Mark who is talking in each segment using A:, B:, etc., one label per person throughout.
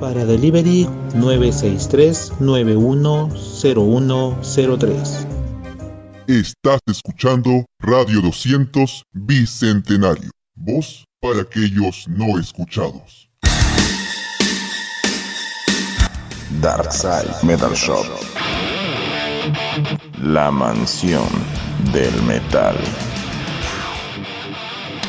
A: Para delivery 963-910103.
B: Estás escuchando Radio 200 Bicentenario. Voz para aquellos no escuchados.
C: Darkside Metal Shop. La mansión del metal.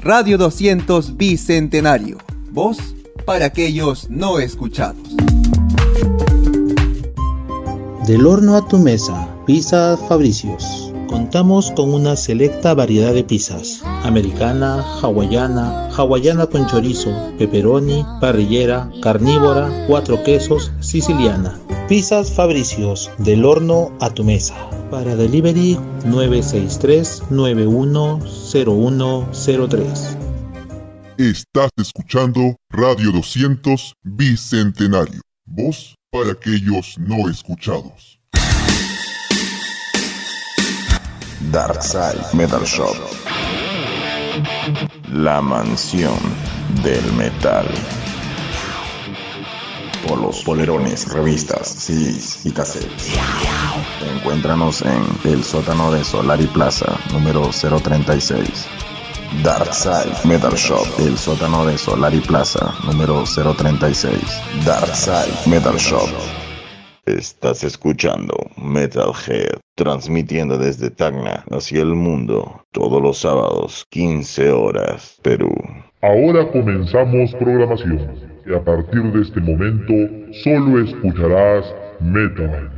D: Radio 200 Bicentenario. Voz para aquellos no escuchados.
A: Del horno a tu mesa, Pizza Fabricios. Contamos con una selecta variedad de pizzas. Americana, hawaiana, hawaiana con chorizo, pepperoni, parrillera, carnívora, cuatro quesos, siciliana. Pizzas Fabricios, del horno a tu mesa. Para delivery 963-910103.
B: Estás escuchando Radio 200 Bicentenario. Voz para aquellos no escuchados.
C: Darkside Metal Shop. La mansión del metal. Polos, polerones, revistas, CDs y cassettes. Encuéntranos en el sótano de Solari Plaza, número 036. Darkside Metal Shop, el sótano de Solari Plaza, número 036. Darkside Metal Shop. Estás escuchando Metalhead, transmitiendo desde Tacna hacia el mundo todos los sábados, 15 horas, Perú.
B: Ahora comenzamos programación y a partir de este momento solo escucharás Metal.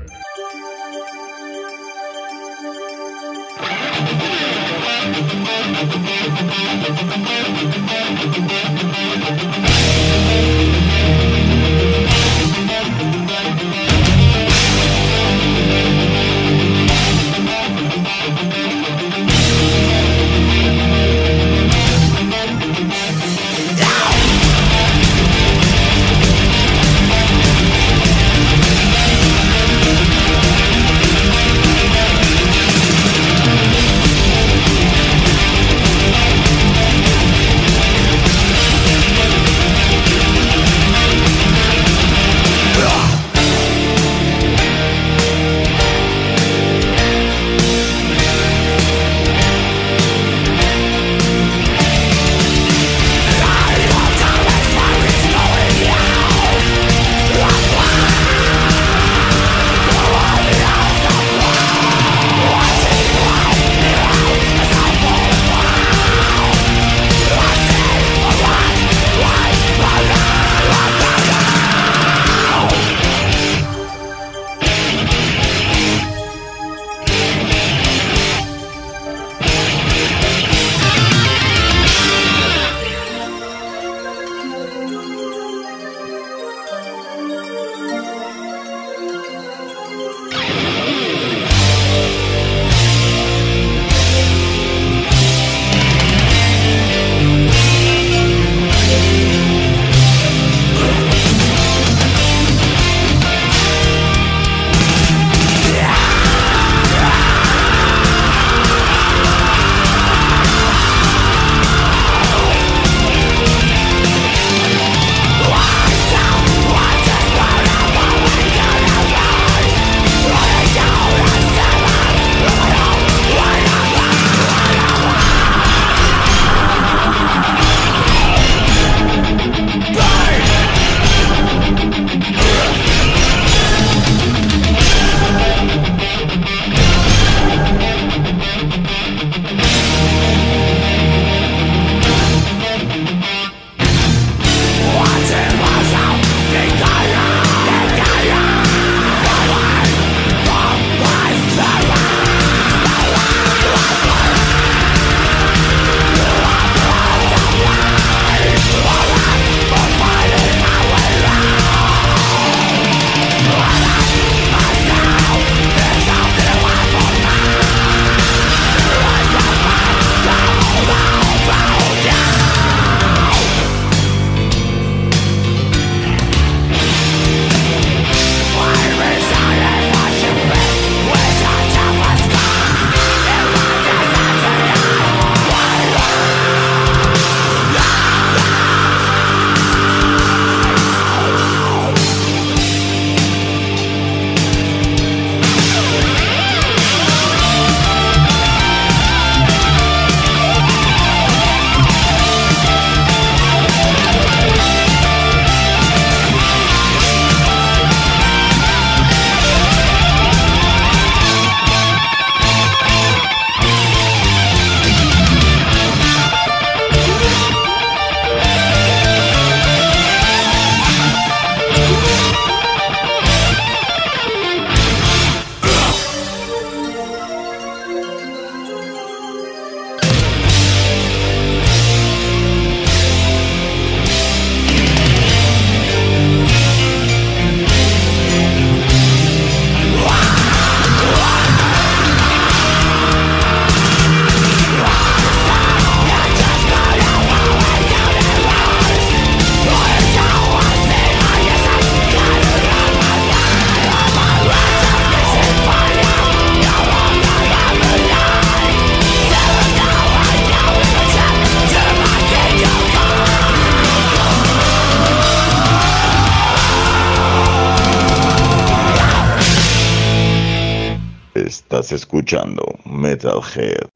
E: Estás escuchando Metalhead.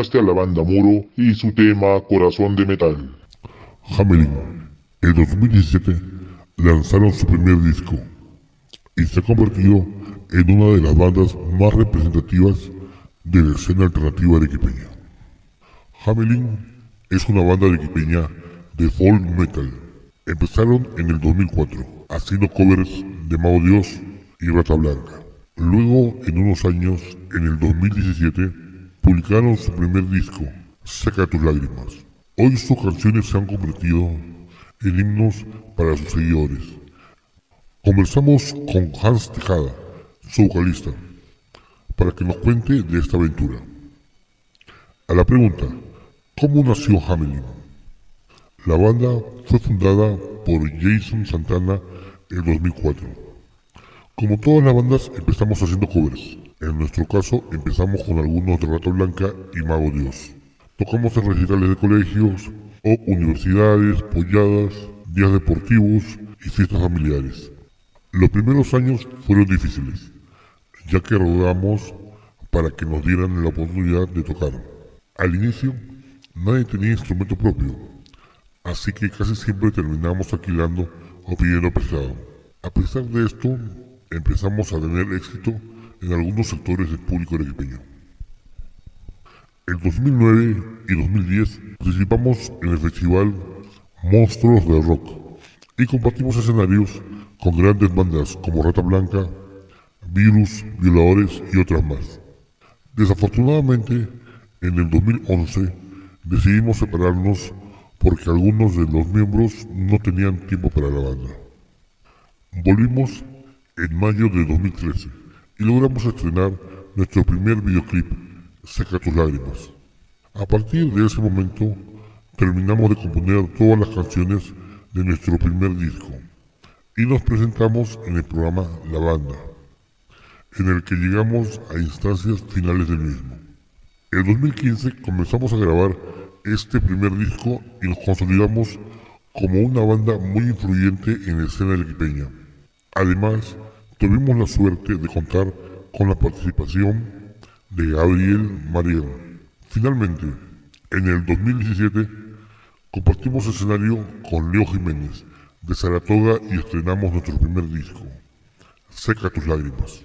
F: Escuchaste a la banda Muro y su tema Corazón de Metal.
G: Hamelin, en 2017 lanzaron su primer disco y se ha convertido en una de las bandas más representativas de la escena alternativa de Equipeña. Hamelin es una banda de Equipeña de folk metal. Empezaron en el 2004 haciendo covers de Mao Dios y Rata Blanca. Luego, en unos años, en el 2017, publicaron su primer disco, Seca tus lágrimas. Hoy sus canciones se han convertido en himnos para sus seguidores, Conversamos con Hans Tejada, su vocalista, para que nos cuente de esta aventura. A la pregunta, ¿cómo nació Hamelin? La banda fue fundada por Jason Santana en 2004. Como todas las bandas empezamos haciendo covers. En nuestro caso empezamos con algunos de Rata Blanca y Mago Dios. Tocamos en recitales de colegios o universidades, polladas, días deportivos y fiestas familiares. Los primeros años fueron difíciles, ya que rodamos para que nos dieran la oportunidad de tocar. Al inicio, nadie tenía instrumento propio, así que casi siempre terminamos alquilando o pidiendo prestado. A pesar de esto, empezamos a tener éxito en algunos sectores del público arequipeño. En 2009 y 2010 participamos en el festival Monstruos del Rock y compartimos escenarios con grandes bandas como Rata Blanca, Virus, Violadores y otras más. Desafortunadamente, en el 2011 decidimos separarnos porque algunos de los miembros no tenían tiempo para la banda. Volvimos en mayo de 2013 y logramos estrenar nuestro primer videoclip, Seca tus lágrimas. A partir de ese momento, terminamos de componer todas las canciones de nuestro primer disco y nos presentamos en el programa La Banda, en el que llegamos a instancias finales del mismo. En 2015 comenzamos a grabar este primer disco y nos consolidamos como una banda muy influyente en la escena arequipeña. Además, tuvimos la suerte de contar con la participación de Gabriel Mariel. Finalmente, en el 2017, compartimos escenario con Leo Jiménez de Saratoga y estrenamos nuestro primer disco, Seca tus lágrimas.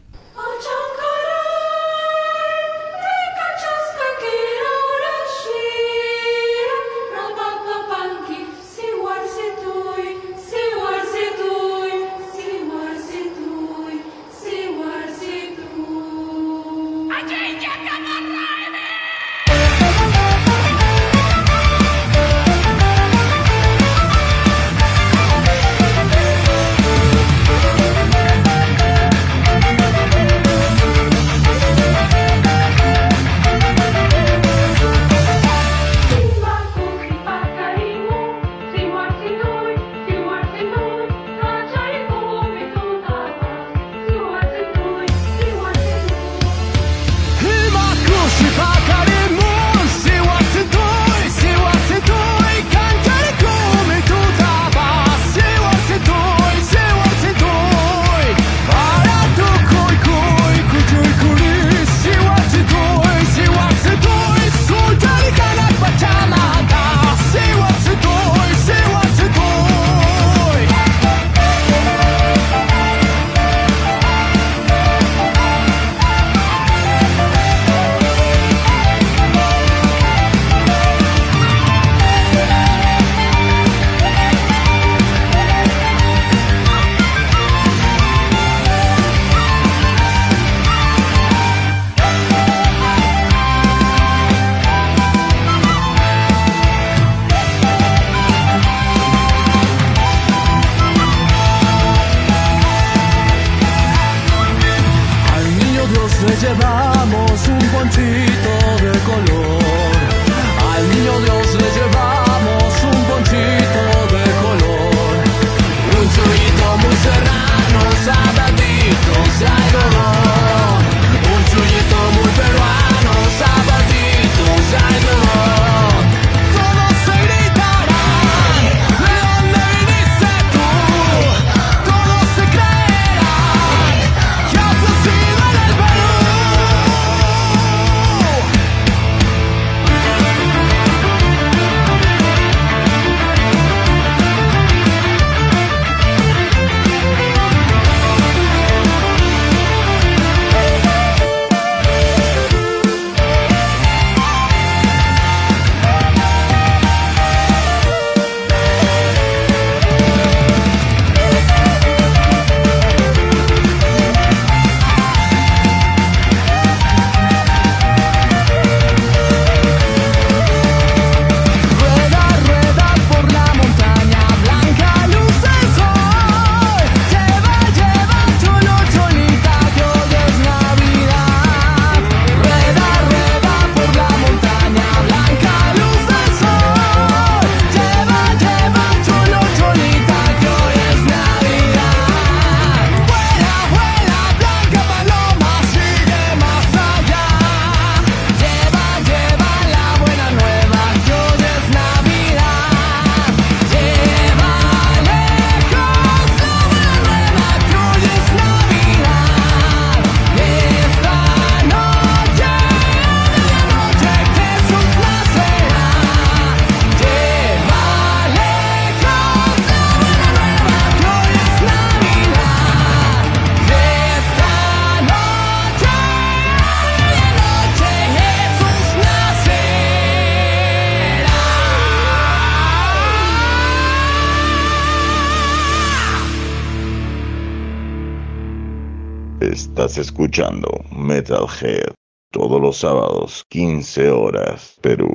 H: Estás escuchando Metalhead todos los sábados, 15 horas, Perú.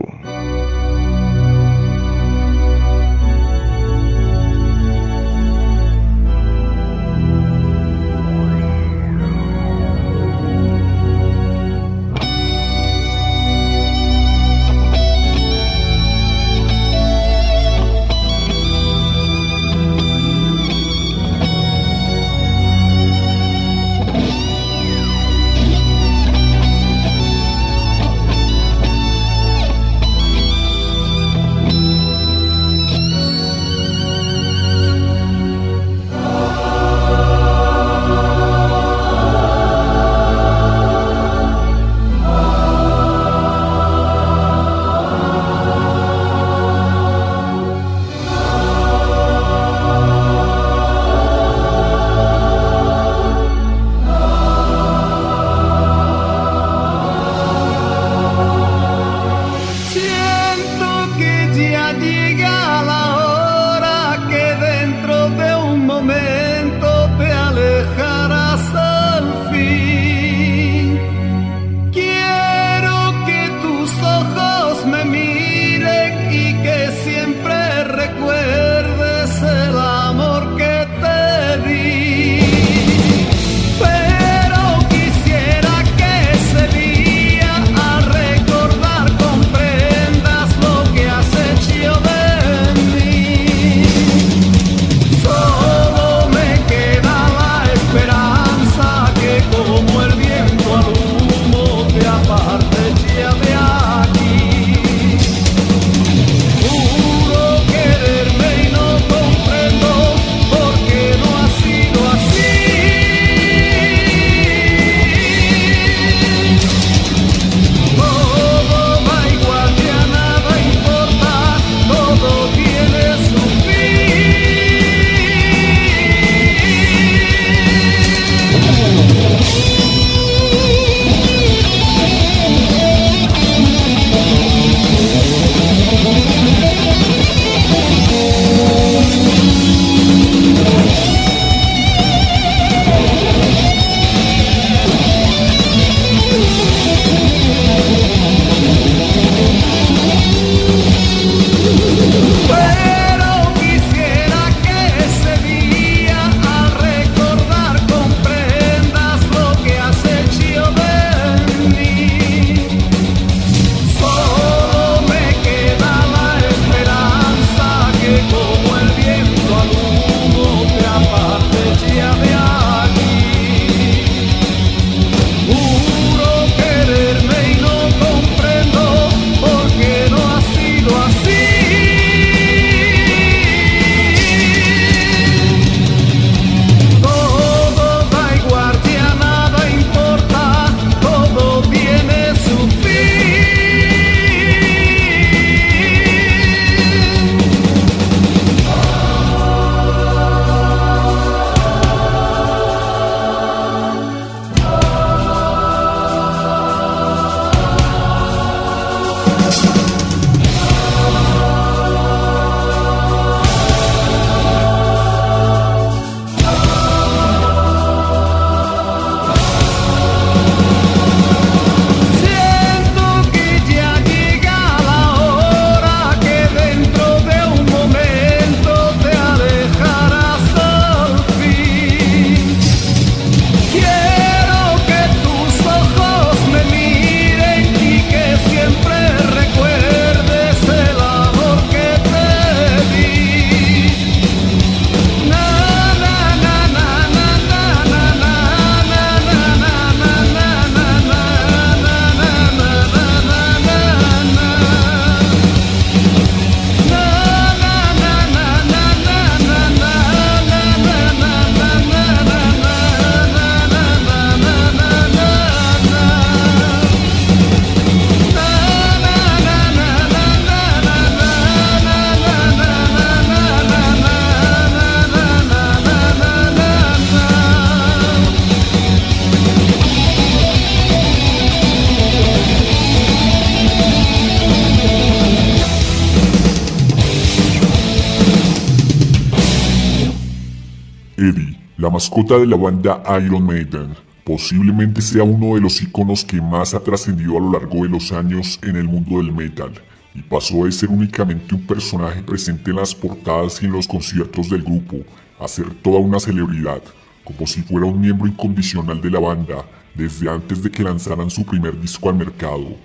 F: Mascota de la banda Iron Maiden, Posiblemente sea uno de los iconos que más ha trascendido a lo largo de los años en el mundo del metal, y pasó de ser únicamente un personaje presente en las portadas y en los conciertos del grupo, a ser toda una celebridad, como si fuera un miembro incondicional de la banda desde antes de que lanzaran su primer disco al mercado.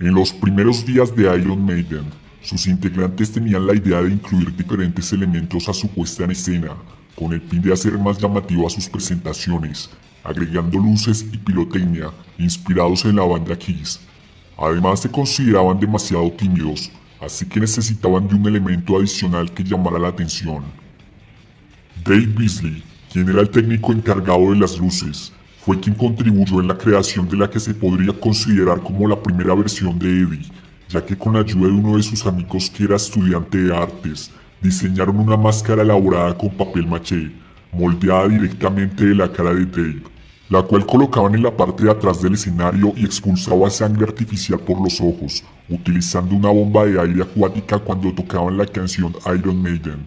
F: En los primeros días de Iron Maiden, sus integrantes tenían la idea de incluir diferentes elementos a su puesta en escena, con el fin de hacer más llamativo a sus presentaciones, agregando luces y pirotecnia inspirados en la banda Kiss. Además se consideraban demasiado tímidos, así que necesitaban de un elemento adicional que llamara la atención. Dave Beasley, quien era el técnico encargado de las luces, fue quien contribuyó en la creación de la que se podría considerar como la primera versión de Eddie, ya que con la ayuda de uno de sus amigos que era estudiante de artes, diseñaron una máscara elaborada con papel maché, moldeada directamente de la cara de Dave la cual colocaban en la parte de atrás del escenario y expulsaba sangre artificial por los ojos, utilizando una bomba de aire acuática cuando tocaban la canción Iron Maiden.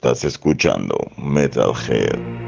C: Estás escuchando Metalhead.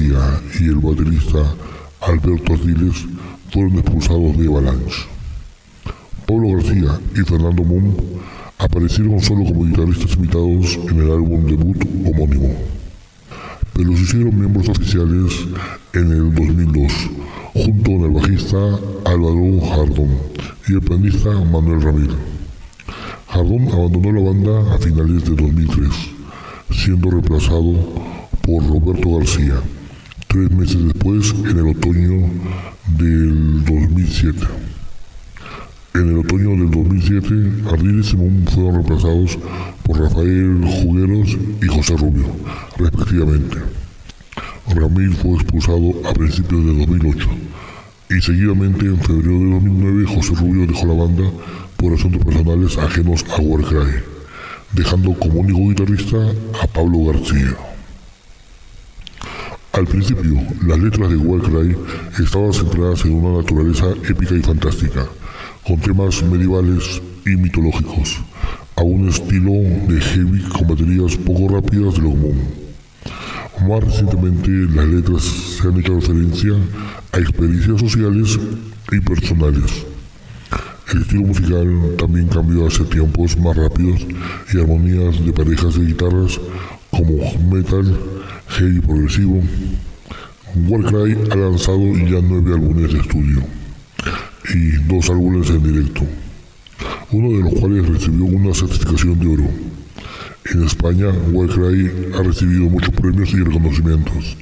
G: García y el baterista Alberto Ardiles fueron expulsados de Avalanche. Pablo García y Fernando Moon aparecieron solo como guitarristas invitados en el álbum debut homónimo, pero se hicieron miembros oficiales en el 2002, junto con el bajista Álvaro Jardón y el pianista Manuel Ramírez. Jardón abandonó la banda a finales de 2003, siendo reemplazado por Roberto García, tres meses después en el otoño del 2007. En el otoño del 2007, Ardiles y Simón fueron reemplazados por Rafael Jugueros y José Rubio, respectivamente. Ramil fue expulsado a principios de 2008 y seguidamente en febrero de 2009 José Rubio dejó la banda por asuntos personales ajenos a Warcry, dejando como único guitarrista a Pablo García. Al principio, las letras de Warcry estaban centradas en una naturaleza épica y fantástica, con temas medievales y mitológicos, a un estilo de heavy con baterías poco rápidas de lo común. Más recientemente, las letras se han hecho referencia a experiencias sociales y personales. El estilo musical también cambió hacia tiempos más rápidos y armonías de parejas de guitarras como metal, heavy progresivo. Warcry ha lanzado ya nueve álbumes de estudio y dos álbumes en directo, uno de los cuales recibió una certificación de oro. En España, Warcry ha recibido muchos premios y reconocimientos.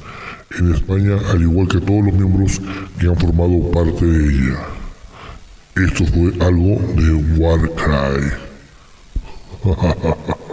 G: En España, al igual que todos los miembros que han formado parte de ella. Esto fue algo de Warcry.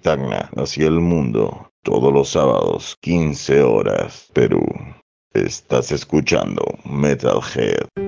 D: Tacna hacia el mundo todos los sábados, 15 horas, Perú. Estás escuchando Metalhead.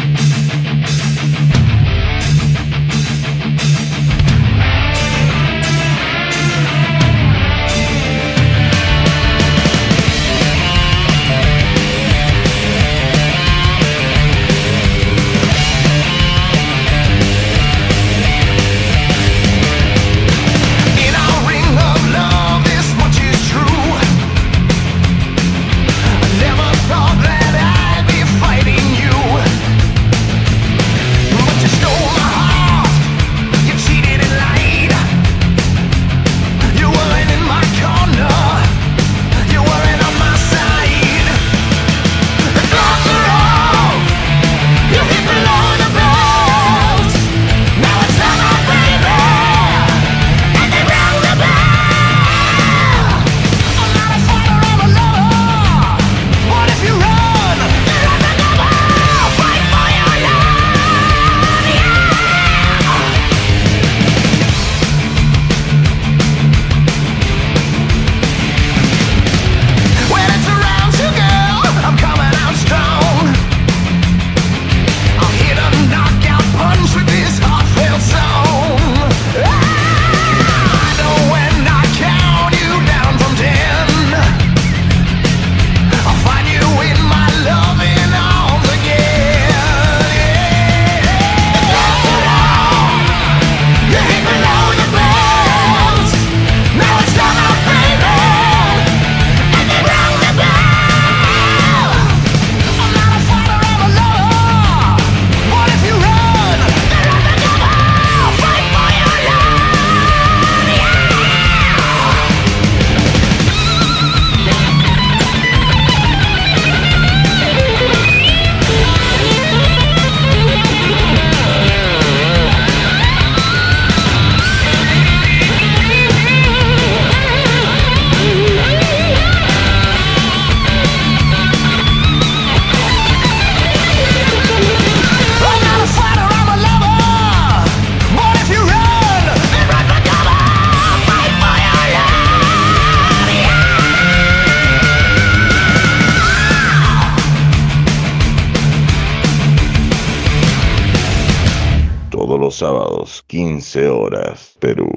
E: Perú.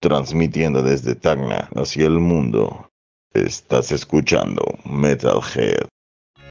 E: Transmitiendo desde Tacna hacia el mundo. Estás escuchando Metalhead.